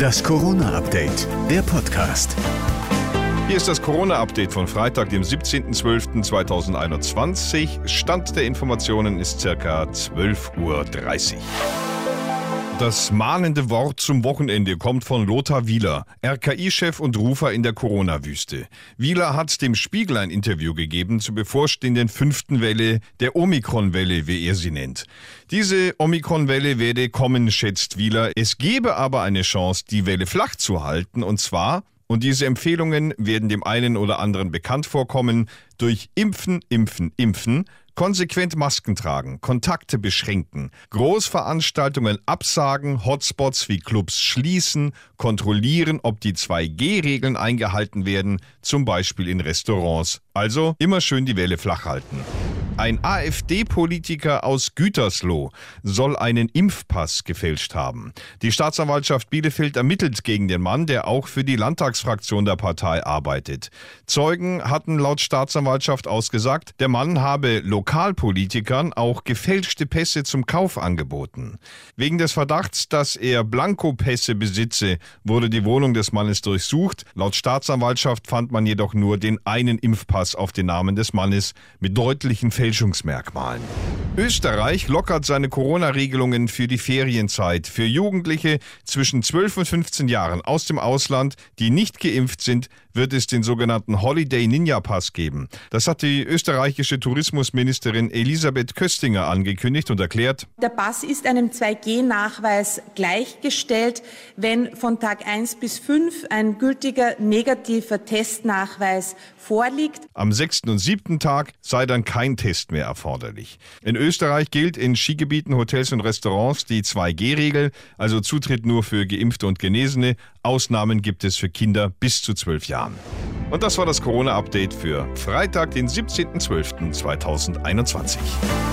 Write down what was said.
Das Corona-Update, der Podcast. Hier ist das Corona-Update von Freitag, dem 17.12.2021. Stand der Informationen ist circa 12.30 Uhr. Das mahnende Wort zum Wochenende kommt von Lothar Wieler, RKI-Chef und Rufer in der Corona-Wüste. Wieler hat dem Spiegel ein Interview gegeben zur bevorstehenden fünften Welle, der Omikron-Welle, wie er sie nennt. Diese Omikron-Welle werde kommen, schätzt Wieler. Es gebe aber eine Chance, die Welle flach zu halten, und zwar und diese Empfehlungen werden dem einen oder anderen bekannt vorkommen durch Impfen, Impfen, Impfen Konsequent Masken tragen, Kontakte beschränken, Großveranstaltungen absagen, Hotspots wie Clubs schließen, kontrollieren, ob die 2G-Regeln eingehalten werden, zum Beispiel in Restaurants. Also immer schön die Welle flach halten. Ein AfD-Politiker aus Gütersloh soll einen Impfpass gefälscht haben. Die Staatsanwaltschaft Bielefeld ermittelt gegen den Mann, der auch für die Landtagsfraktion der Partei arbeitet. Zeugen hatten laut Staatsanwaltschaft ausgesagt, der Mann habe Lokalpolitikern auch gefälschte Pässe zum Kauf angeboten. Wegen des Verdachts, dass er Blankopässe besitze, wurde die Wohnung des Mannes durchsucht. Laut Staatsanwaltschaft fand man jedoch nur den einen Impfpass auf den Namen des Mannes mit deutlichen Fälschungsmerkmalen. Österreich lockert seine Corona-Regelungen für die Ferienzeit für Jugendliche zwischen 12 und 15 Jahren aus dem Ausland, die nicht geimpft sind, wird es den sogenannten Holiday Ninja Pass geben. Das hat die österreichische Tourismusministerin Elisabeth Köstinger angekündigt und erklärt. Der Pass ist einem 2G-Nachweis gleichgestellt, wenn von Tag 1 bis 5 ein gültiger negativer Testnachweis vorliegt. Am sechsten und siebten Tag sei dann kein Test mehr erforderlich. In Österreich gilt in Skigebieten, Hotels und Restaurants die 2G-Regel, also Zutritt nur für Geimpfte und Genesene. Ausnahmen gibt es für Kinder bis zu zwölf Jahren. Und das war das Corona-Update für Freitag, den 17.12.2021.